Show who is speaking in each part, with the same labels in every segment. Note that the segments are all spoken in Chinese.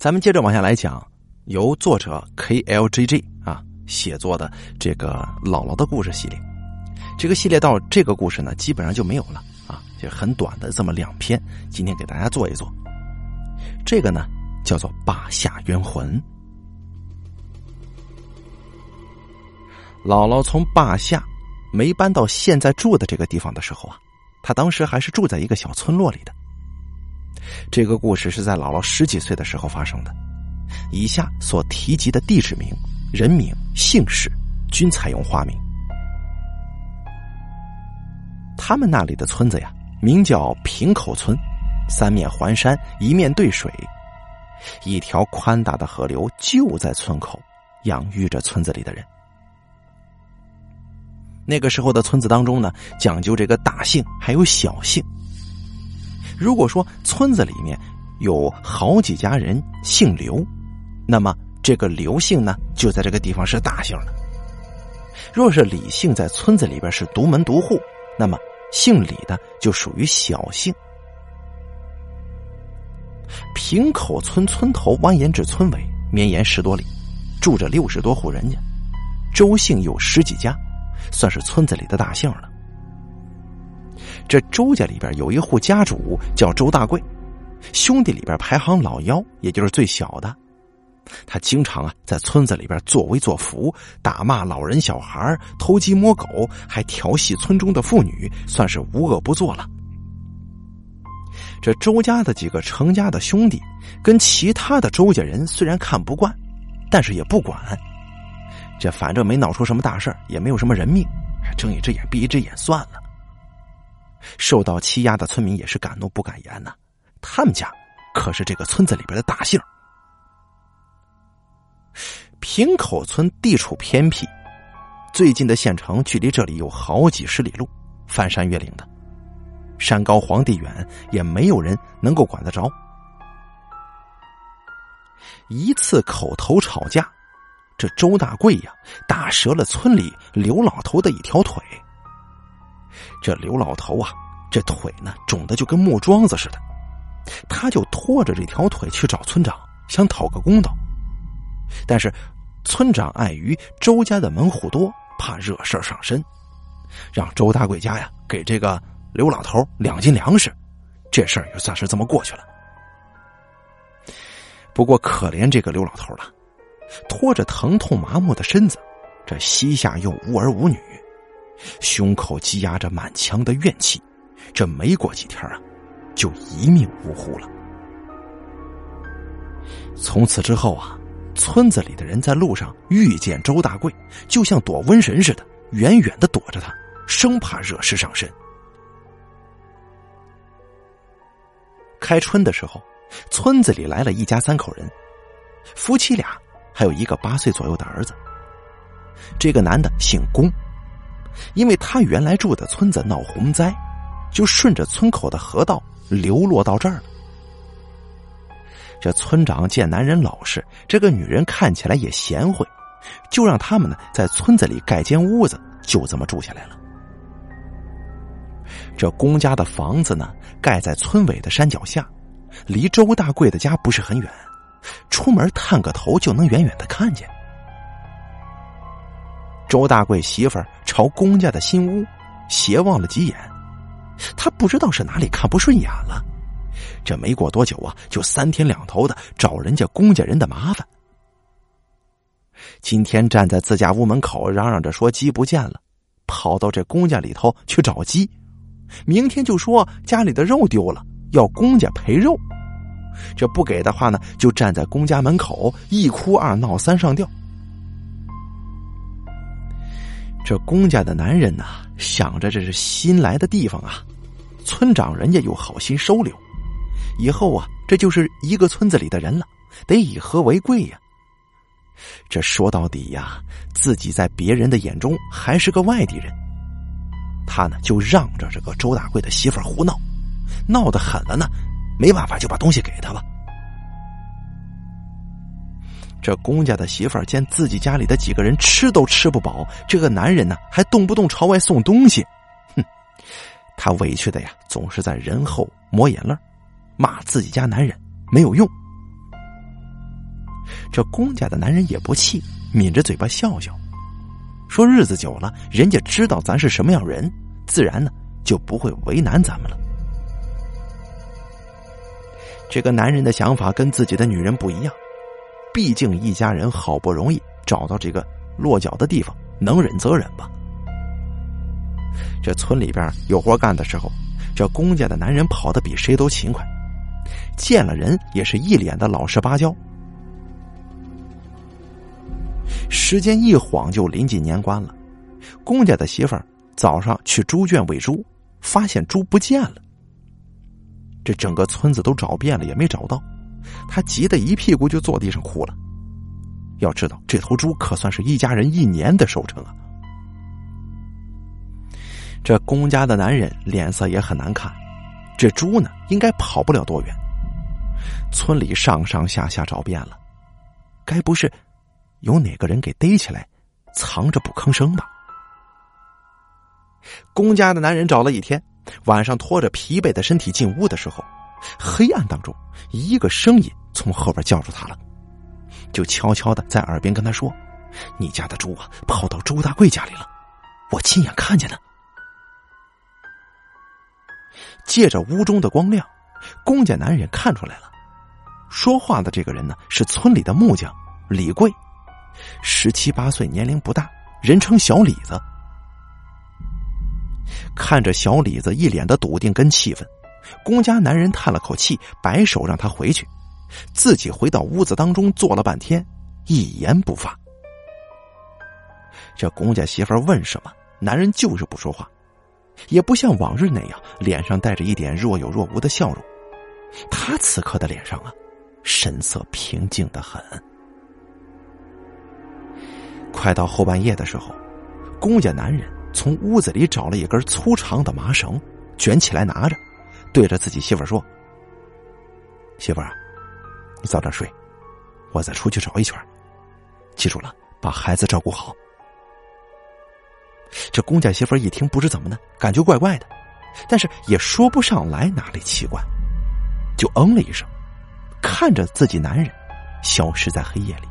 Speaker 1: 咱们接着往下来讲，由作者 K L J J 啊写作的这个姥姥的故事系列。这个系列到这个故事呢，基本上就没有了啊，就很短的这么两篇。今天给大家做一做，这个呢叫做《霸下冤魂》。姥姥从霸下没搬到现在住的这个地方的时候啊，她当时还是住在一个小村落里的。这个故事是在姥姥十几岁的时候发生的。以下所提及的地址名、人名、姓氏均采用化名。他们那里的村子呀，名叫平口村，三面环山，一面对水，一条宽大的河流就在村口，养育着村子里的人。那个时候的村子当中呢，讲究这个大姓还有小姓。如果说村子里面有好几家人姓刘，那么这个刘姓呢，就在这个地方是大姓了。若是李姓在村子里边是独门独户，那么姓李的就属于小姓。平口村村头蜿蜒至村尾，绵延十多里，住着六十多户人家，周姓有十几家。算是村子里的大姓了。这周家里边有一户家主叫周大贵，兄弟里边排行老幺，也就是最小的。他经常啊在村子里边作威作福，打骂老人小孩，偷鸡摸狗，还调戏村中的妇女，算是无恶不作了。这周家的几个成家的兄弟，跟其他的周家人虽然看不惯，但是也不管。这反正没闹出什么大事也没有什么人命，睁一只眼闭一只眼算了。受到欺压的村民也是敢怒不敢言呐。他们家可是这个村子里边的大姓。平口村地处偏僻，最近的县城距离这里有好几十里路，翻山越岭的，山高皇帝远，也没有人能够管得着。一次口头吵架。这周大贵呀，打折了村里刘老头的一条腿。这刘老头啊，这腿呢肿的就跟木桩子似的，他就拖着这条腿去找村长，想讨个公道。但是村长碍于周家的门户多，怕惹事上身，让周大贵家呀给这个刘老头两斤粮食，这事儿也算是这么过去了。不过可怜这个刘老头了。拖着疼痛麻木的身子，这膝下又无儿无女，胸口积压着满腔的怨气，这没过几天啊，就一命呜呼了。从此之后啊，村子里的人在路上遇见周大贵，就像躲瘟神似的，远远的躲着他，生怕惹事上身。开春的时候，村子里来了一家三口人，夫妻俩。还有一个八岁左右的儿子。这个男的姓龚，因为他原来住的村子闹洪灾，就顺着村口的河道流落到这儿了。这村长见男人老实，这个女人看起来也贤惠，就让他们呢在村子里盖间屋子，就这么住下来了。这公家的房子呢，盖在村尾的山脚下，离周大贵的家不是很远。出门探个头就能远远的看见。周大贵媳妇儿朝公家的新屋斜望了几眼，他不知道是哪里看不顺眼了。这没过多久啊，就三天两头的找人家公家人的麻烦。今天站在自家屋门口嚷嚷着说鸡不见了，跑到这公家里头去找鸡；明天就说家里的肉丢了，要公家赔肉。这不给的话呢，就站在公家门口一哭二闹三上吊。这公家的男人呢，想着这是新来的地方啊，村长人家又好心收留，以后啊，这就是一个村子里的人了，得以和为贵呀。这说到底呀，自己在别人的眼中还是个外地人，他呢就让着这个周大贵的媳妇胡闹，闹得狠了呢。没办法，就把东西给他了。这公家的媳妇儿见自己家里的几个人吃都吃不饱，这个男人呢还动不动朝外送东西，哼，他委屈的呀，总是在人后抹眼泪骂自己家男人没有用。这公家的男人也不气，抿着嘴巴笑笑，说：“日子久了，人家知道咱是什么样人，自然呢就不会为难咱们了。”这个男人的想法跟自己的女人不一样，毕竟一家人好不容易找到这个落脚的地方，能忍则忍吧。这村里边有活干的时候，这公家的男人跑得比谁都勤快，见了人也是一脸的老实巴交。时间一晃就临近年关了，公家的媳妇早上去猪圈喂猪，发现猪不见了。这整个村子都找遍了，也没找到，他急得一屁股就坐地上哭了。要知道，这头猪可算是一家人一年的收成啊！这公家的男人脸色也很难看，这猪呢，应该跑不了多远。村里上上下下找遍了，该不是有哪个人给逮起来，藏着不吭声吧？公家的男人找了一天。晚上拖着疲惫的身体进屋的时候，黑暗当中，一个声音从后边叫住他了，就悄悄的在耳边跟他说：“你家的猪啊，跑到周大贵家里了，我亲眼看见的。”借着屋中的光亮，公家男人看出来了，说话的这个人呢是村里的木匠李贵，十七八岁，年龄不大，人称小李子。看着小李子一脸的笃定跟气愤，公家男人叹了口气，摆手让他回去，自己回到屋子当中坐了半天，一言不发。这公家媳妇问什么，男人就是不说话，也不像往日那样脸上带着一点若有若无的笑容。他此刻的脸上啊，神色平静的很。快到后半夜的时候，公家男人。从屋子里找了一根粗长的麻绳，卷起来拿着，对着自己媳妇说：“媳妇儿，你早点睡，我再出去找一圈，记住了，把孩子照顾好。”这公家媳妇一听，不知怎么的，感觉怪怪的，但是也说不上来哪里奇怪，就嗯了一声，看着自己男人消失在黑夜里。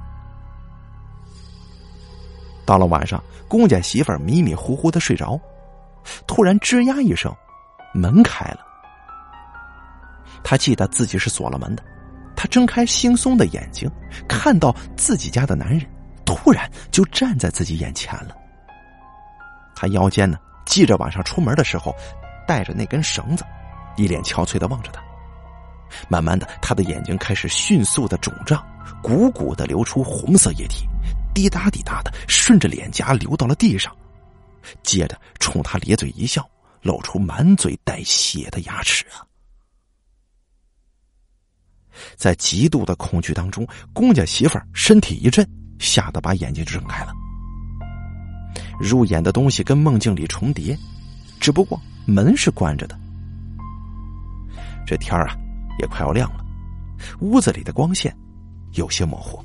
Speaker 1: 到了晚上，公家媳妇儿迷迷糊糊的睡着，突然吱呀一声，门开了。他记得自己是锁了门的，他睁开惺忪的眼睛，看到自己家的男人突然就站在自己眼前了。他腰间呢系着晚上出门的时候带着那根绳子，一脸憔悴的望着他。慢慢的，他的眼睛开始迅速的肿胀，鼓鼓的流出红色液体。滴答滴答的顺着脸颊流到了地上，接着冲他咧嘴一笑，露出满嘴带血的牙齿啊！在极度的恐惧当中，公家媳妇儿身体一震，吓得把眼睛睁开了。入眼的东西跟梦境里重叠，只不过门是关着的。这天啊，也快要亮了，屋子里的光线有些模糊。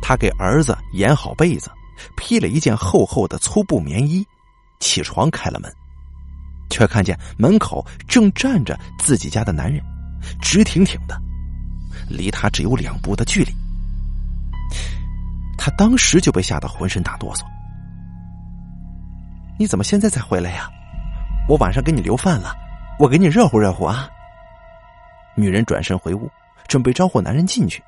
Speaker 1: 他给儿子掩好被子，披了一件厚厚的粗布棉衣，起床开了门，却看见门口正站着自己家的男人，直挺挺的，离他只有两步的距离。他当时就被吓得浑身打哆嗦。你怎么现在才回来呀？我晚上给你留饭了，我给你热乎热乎啊。女人转身回屋，准备招呼男人进去。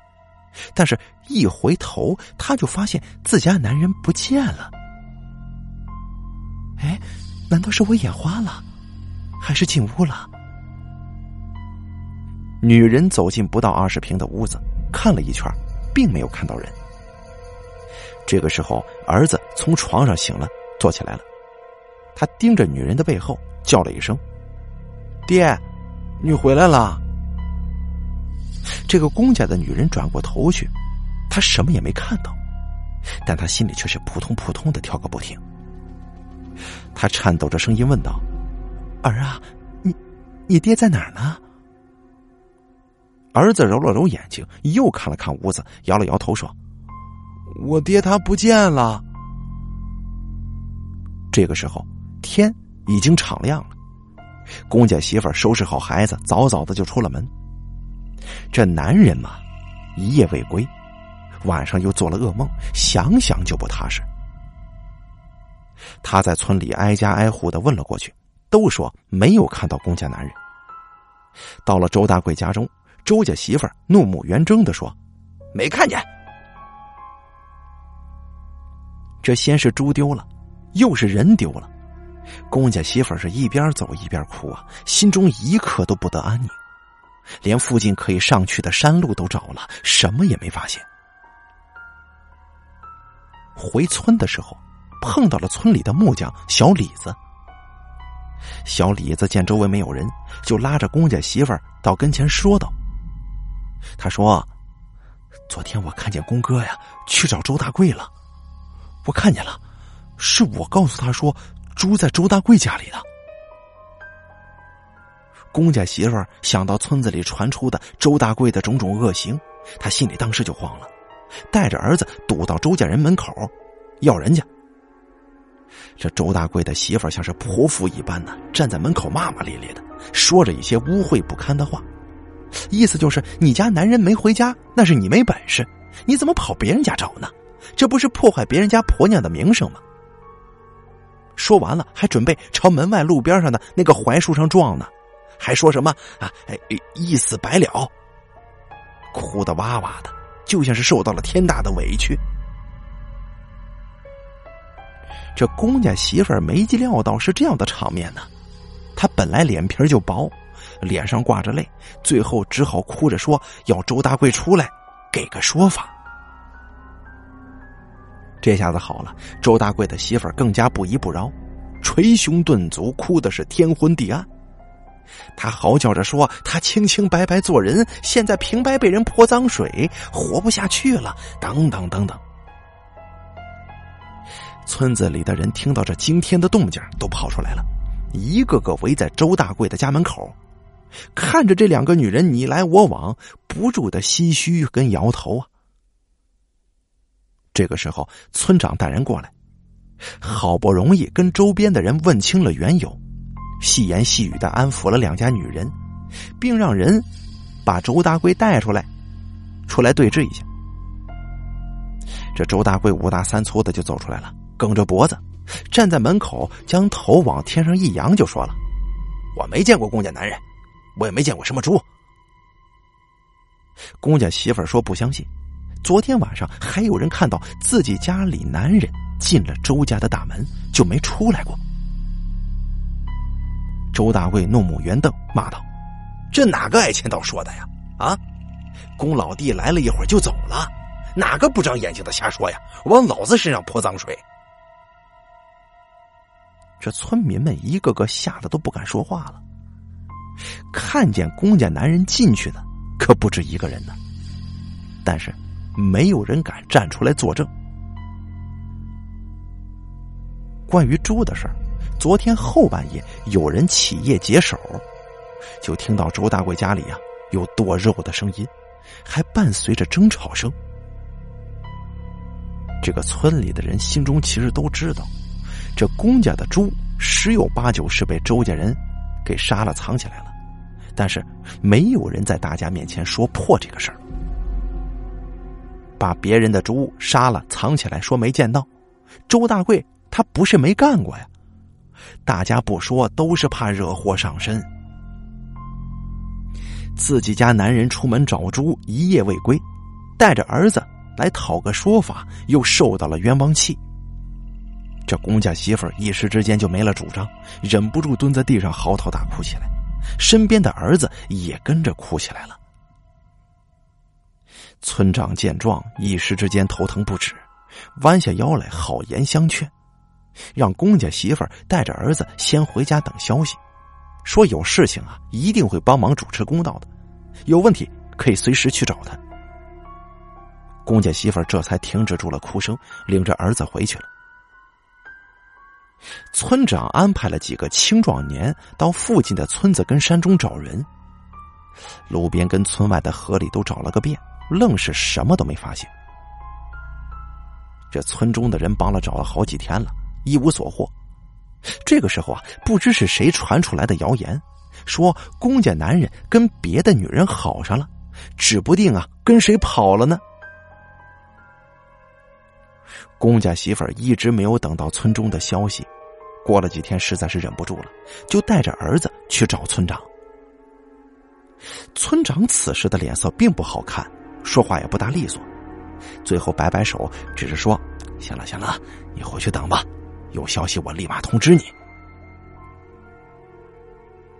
Speaker 1: 但是，一回头，他就发现自家男人不见了。哎，难道是我眼花了，还是进屋了？女人走进不到二十平的屋子，看了一圈，并没有看到人。这个时候，儿子从床上醒了，坐起来了。他盯着女人的背后，叫了一声：“爹，你回来了。”这个公家的女人转过头去，她什么也没看到，但她心里却是扑通扑通的跳个不停。她颤抖着声音问道：“儿啊，你你爹在哪儿呢？”儿子揉了揉眼睛，又看了看屋子，摇了摇头说：“我爹他不见了。”这个时候天已经敞亮了，公家媳妇收拾好孩子，早早的就出了门。这男人嘛，一夜未归，晚上又做了噩梦，想想就不踏实。他在村里挨家挨户的问了过去，都说没有看到公家男人。到了周大贵家中，周家媳妇儿怒目圆睁的说：“没看见。”这先是猪丢了，又是人丢了，公家媳妇儿是一边走一边哭啊，心中一刻都不得安宁，连附近可以上去的山路都找了，什么也没发现。回村的时候，碰到了村里的木匠小李子。小李子见周围没有人，就拉着公家媳妇儿到跟前说道：“他说，昨天我看见公哥呀去找周大贵了，我看见了，是我告诉他说猪在周大贵家里的。”公家媳妇儿想到村子里传出的周大贵的种种恶行，他心里当时就慌了，带着儿子堵到周家人门口，要人家。这周大贵的媳妇像是泼妇一般呢，站在门口骂骂咧咧的，说着一些污秽不堪的话，意思就是你家男人没回家，那是你没本事，你怎么跑别人家找呢？这不是破坏别人家婆娘的名声吗？说完了，还准备朝门外路边上的那个槐树上撞呢，还说什么啊，一死百了，哭得哇哇的，就像是受到了天大的委屈。这公家媳妇儿没料到是这样的场面呢，她本来脸皮就薄，脸上挂着泪，最后只好哭着说要周大贵出来给个说法。这下子好了，周大贵的媳妇儿更加不依不饶，捶胸顿足，哭的是天昏地暗。他嚎叫着说：“他清清白白做人，现在平白被人泼脏水，活不下去了。”等等等等。村子里的人听到这惊天的动静，都跑出来了，一个个围在周大贵的家门口，看着这两个女人你来我往，不住的唏嘘跟摇头啊。这个时候，村长带人过来，好不容易跟周边的人问清了缘由，细言细语的安抚了两家女人，并让人把周大贵带出来，出来对峙一下。这周大贵五大三粗的就走出来了。梗着脖子，站在门口，将头往天上一扬，就说了：“我没见过公家男人，我也没见过什么猪。”公家媳妇说不相信，昨天晚上还有人看到自己家里男人进了周家的大门，就没出来过。周大贵怒目圆瞪，骂道：“这哪个爱钱道说的呀？啊，公老弟来了一会儿就走了，哪个不长眼睛的瞎说呀？往老子身上泼脏水！”这村民们一个个吓得都不敢说话了。看见公家男人进去的可不止一个人呢，但是没有人敢站出来作证。关于猪的事儿，昨天后半夜有人起夜解手，就听到周大贵家里啊有剁肉的声音，还伴随着争吵声。这个村里的人心中其实都知道。这公家的猪十有八九是被周家人给杀了藏起来了，但是没有人在大家面前说破这个事儿。把别人的猪杀了藏起来，说没见到，周大贵他不是没干过呀。大家不说，都是怕惹祸上身。自己家男人出门找猪，一夜未归，带着儿子来讨个说法，又受到了冤枉气。这公家媳妇一时之间就没了主张，忍不住蹲在地上嚎啕大哭起来，身边的儿子也跟着哭起来了。村长见状，一时之间头疼不止，弯下腰来好言相劝，让公家媳妇带着儿子先回家等消息，说有事情啊一定会帮忙主持公道的，有问题可以随时去找他。公家媳妇这才停止住了哭声，领着儿子回去了。村长安排了几个青壮年到附近的村子跟山中找人，路边跟村外的河里都找了个遍，愣是什么都没发现。这村中的人帮了找了好几天了，一无所获。这个时候啊，不知是谁传出来的谣言，说公家男人跟别的女人好上了，指不定啊跟谁跑了呢。公家媳妇儿一直没有等到村中的消息，过了几天实在是忍不住了，就带着儿子去找村长。村长此时的脸色并不好看，说话也不大利索，最后摆摆手，只是说：“行了行了，你回去等吧，有消息我立马通知你。”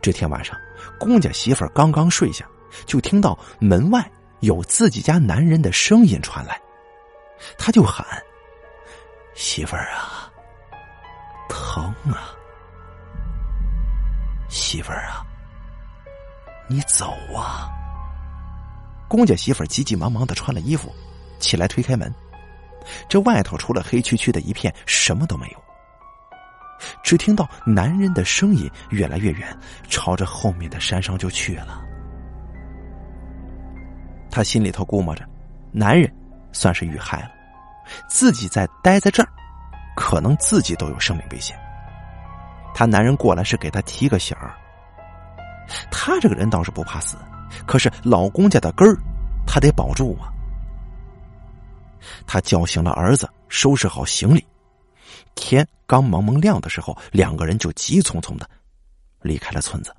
Speaker 1: 这天晚上，公家媳妇儿刚刚睡下，就听到门外有自己家男人的声音传来，他就喊：“媳妇儿啊，疼啊，媳妇儿啊。”你走啊！公家媳妇儿急急忙忙的穿了衣服，起来推开门。这外头除了黑黢黢的一片，什么都没有。只听到男人的声音越来越远，朝着后面的山上就去了。他心里头估摸着，男人算是遇害了，自己再待在这儿，可能自己都有生命危险。他男人过来是给他提个醒儿。他这个人倒是不怕死，可是老公家的根儿，他得保住啊。他叫醒了儿子，收拾好行李。天刚蒙蒙亮的时候，两个人就急匆匆的离开了村子。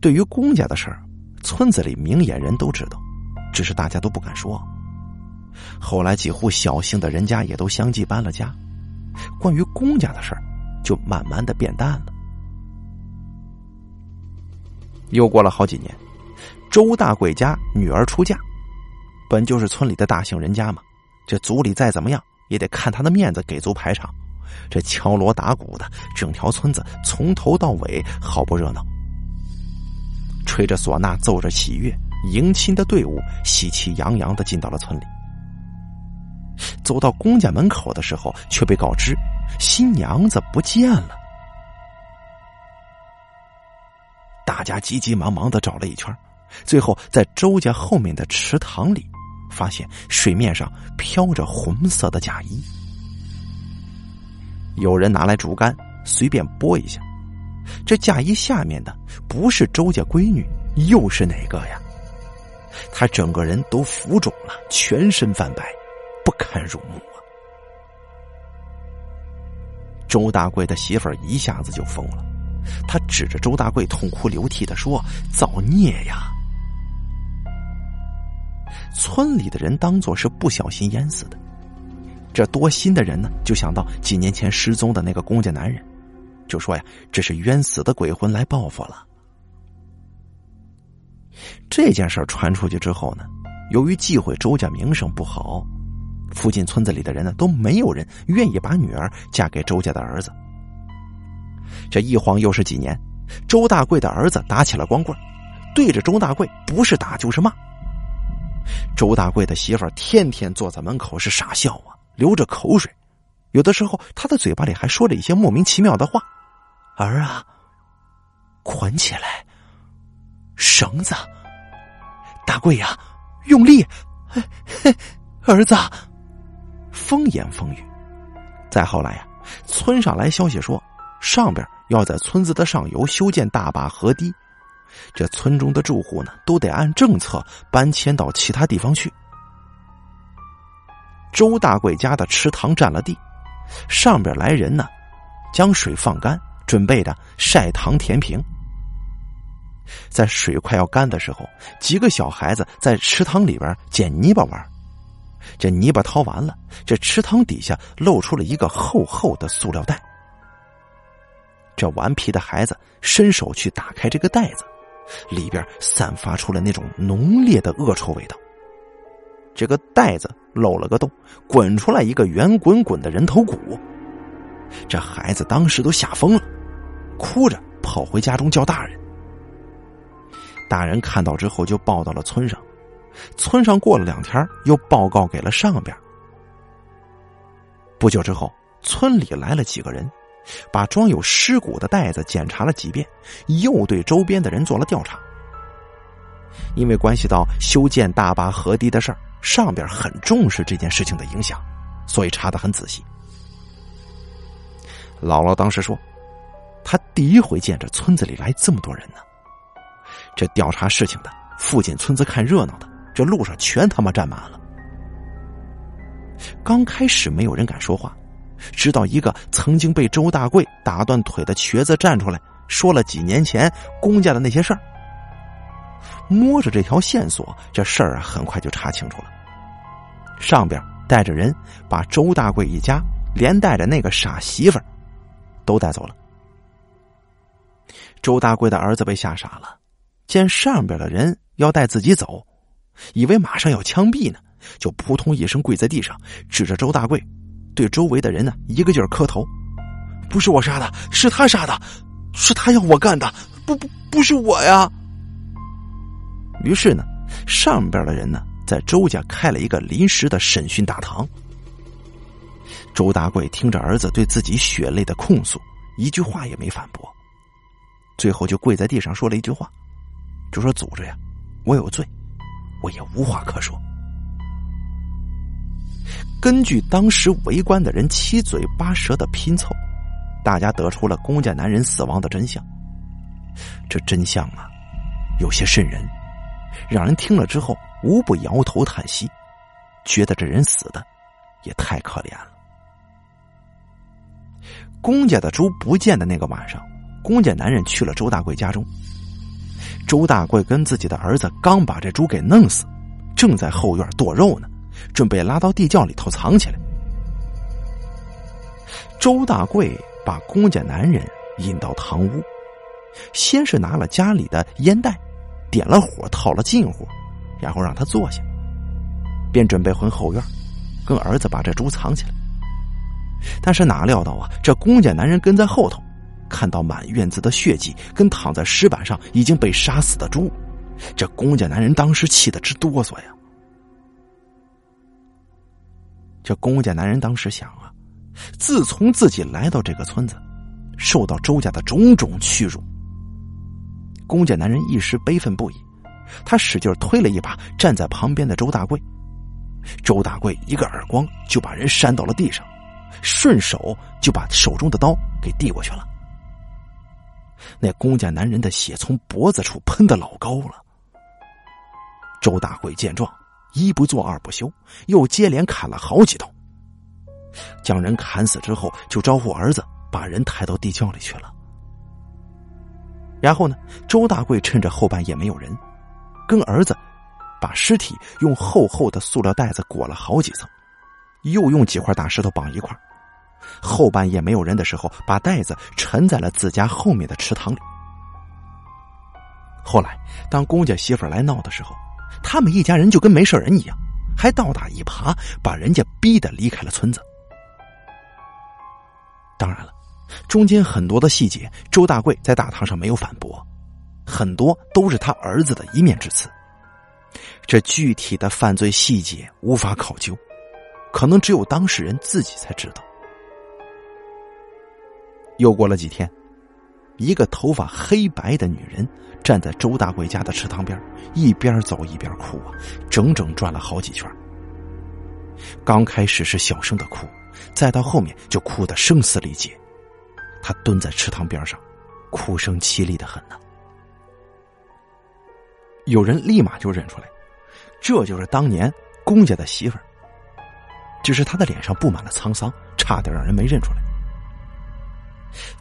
Speaker 1: 对于公家的事儿，村子里明眼人都知道，只是大家都不敢说。后来几户小姓的人家也都相继搬了家，关于公家的事儿，就慢慢的变淡了。又过了好几年，周大贵家女儿出嫁，本就是村里的大姓人家嘛，这族里再怎么样也得看他的面子，给足排场。这敲锣打鼓的，整条村子从头到尾好不热闹。吹着唢呐，奏着喜乐，迎亲的队伍喜气洋洋的进到了村里。走到公家门口的时候，却被告知新娘子不见了。大家急急忙忙的找了一圈，最后在周家后面的池塘里，发现水面上飘着红色的嫁衣。有人拿来竹竿，随便拨一下，这嫁衣下面的不是周家闺女，又是哪个呀？他整个人都浮肿了，全身泛白，不堪入目啊！周大贵的媳妇儿一下子就疯了。他指着周大贵，痛哭流涕的说：“造孽呀！”村里的人当做是不小心淹死的。这多心的人呢，就想到几年前失踪的那个公家男人，就说呀：“这是冤死的鬼魂来报复了。”这件事传出去之后呢，由于忌讳周家名声不好，附近村子里的人呢都没有人愿意把女儿嫁给周家的儿子。这一晃又是几年，周大贵的儿子打起了光棍，对着周大贵不是打就是骂。周大贵的媳妇儿天天坐在门口是傻笑啊，流着口水，有的时候他的嘴巴里还说着一些莫名其妙的话：“儿啊，捆起来，绳子，大贵呀，用力，儿子。”风言风语。再后来呀，村上来消息说。上边要在村子的上游修建大坝河堤，这村中的住户呢都得按政策搬迁到其他地方去。周大贵家的池塘占了地，上边来人呢，将水放干，准备的晒塘填平。在水快要干的时候，几个小孩子在池塘里边捡泥巴玩，这泥巴掏完了，这池塘底下露出了一个厚厚的塑料袋。这顽皮的孩子伸手去打开这个袋子，里边散发出了那种浓烈的恶臭味道。这个袋子漏了个洞，滚出来一个圆滚滚的人头骨。这孩子当时都吓疯了，哭着跑回家中叫大人。大人看到之后就报到了村上，村上过了两天又报告给了上边。不久之后，村里来了几个人。把装有尸骨的袋子检查了几遍，又对周边的人做了调查。因为关系到修建大坝河堤的事儿，上边很重视这件事情的影响，所以查的很仔细。姥姥当时说，她第一回见着村子里来这么多人呢。这调查事情的、附近村子看热闹的，这路上全他妈站满了。刚开始没有人敢说话，直到一个曾经被周大贵打断腿的瘸子站出来，说了几年前公家的那些事儿。摸着这条线索，这事儿啊很快就查清楚了。上边带着人把周大贵一家连带着那个傻媳妇儿都带走了。周大贵的儿子被吓傻了，见上边的人要带自己走，以为马上要枪毙呢，就扑通一声跪在地上，指着周大贵，对周围的人呢一个劲儿磕头：“不是我杀的，是他杀的，是他要我干的，不不不是我呀！”于是呢，上边的人呢，在周家开了一个临时的审讯大堂。周大贵听着儿子对自己血泪的控诉，一句话也没反驳，最后就跪在地上说了一句话，就说：“组织呀，我有罪，我也无话可说。”根据当时围观的人七嘴八舌的拼凑，大家得出了公家男人死亡的真相。这真相啊，有些瘆人。让人听了之后无不摇头叹息，觉得这人死的也太可怜了。公家的猪不见的那个晚上，公家男人去了周大贵家中。周大贵跟自己的儿子刚把这猪给弄死，正在后院剁肉呢，准备拉到地窖里头藏起来。周大贵把公家男人引到堂屋，先是拿了家里的烟袋。点了火，套了近乎，然后让他坐下，便准备回后院，跟儿子把这猪藏起来。但是哪料到啊，这公家男人跟在后头，看到满院子的血迹跟躺在石板上已经被杀死的猪，这公家男人当时气得直哆嗦呀。这公家男人当时想啊，自从自己来到这个村子，受到周家的种种屈辱。公家男人一时悲愤不已，他使劲推了一把站在旁边的周大贵，周大贵一个耳光就把人扇到了地上，顺手就把手中的刀给递过去了。那公家男人的血从脖子处喷的老高了。周大贵见状，一不做二不休，又接连砍了好几刀。将人砍死之后，就招呼儿子把人抬到地窖里去了。然后呢，周大贵趁着后半夜没有人，跟儿子把尸体用厚厚的塑料袋子裹了好几层，又用几块大石头绑一块后半夜没有人的时候，把袋子沉在了自家后面的池塘里。后来，当公家媳妇来闹的时候，他们一家人就跟没事人一样，还倒打一耙，把人家逼得离开了村子。当然了。中间很多的细节，周大贵在大堂上没有反驳，很多都是他儿子的一面之词。这具体的犯罪细节无法考究，可能只有当事人自己才知道。又过了几天，一个头发黑白的女人站在周大贵家的池塘边，一边走一边哭啊，整整转了好几圈。刚开始是小声的哭，再到后面就哭得声嘶力竭。他蹲在池塘边上，哭声凄厉的很呢。有人立马就认出来，这就是当年公家的媳妇儿。只是他的脸上布满了沧桑，差点让人没认出来。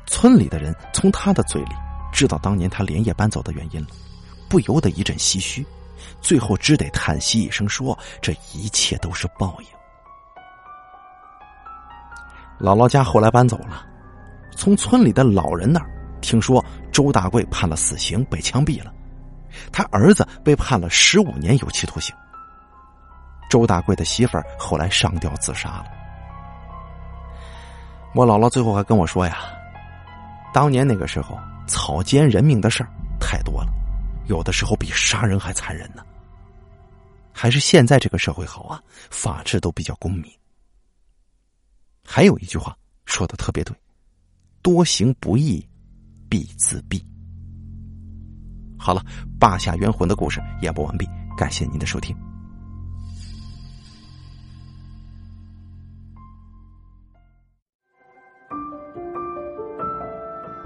Speaker 1: 村里的人从他的嘴里知道当年他连夜搬走的原因了，不由得一阵唏嘘，最后只得叹息一声说：“这一切都是报应。”姥姥家后来搬走了。从村里的老人那儿听说，周大贵判了死刑，被枪毙了。他儿子被判了十五年有期徒刑。周大贵的媳妇儿后来上吊自杀了。我姥姥最后还跟我说呀，当年那个时候草菅人命的事儿太多了，有的时候比杀人还残忍呢。还是现在这个社会好啊，法治都比较公平。还有一句话说的特别对。多行不义必自毙。好了，霸下冤魂的故事演播完毕，感谢您的收听。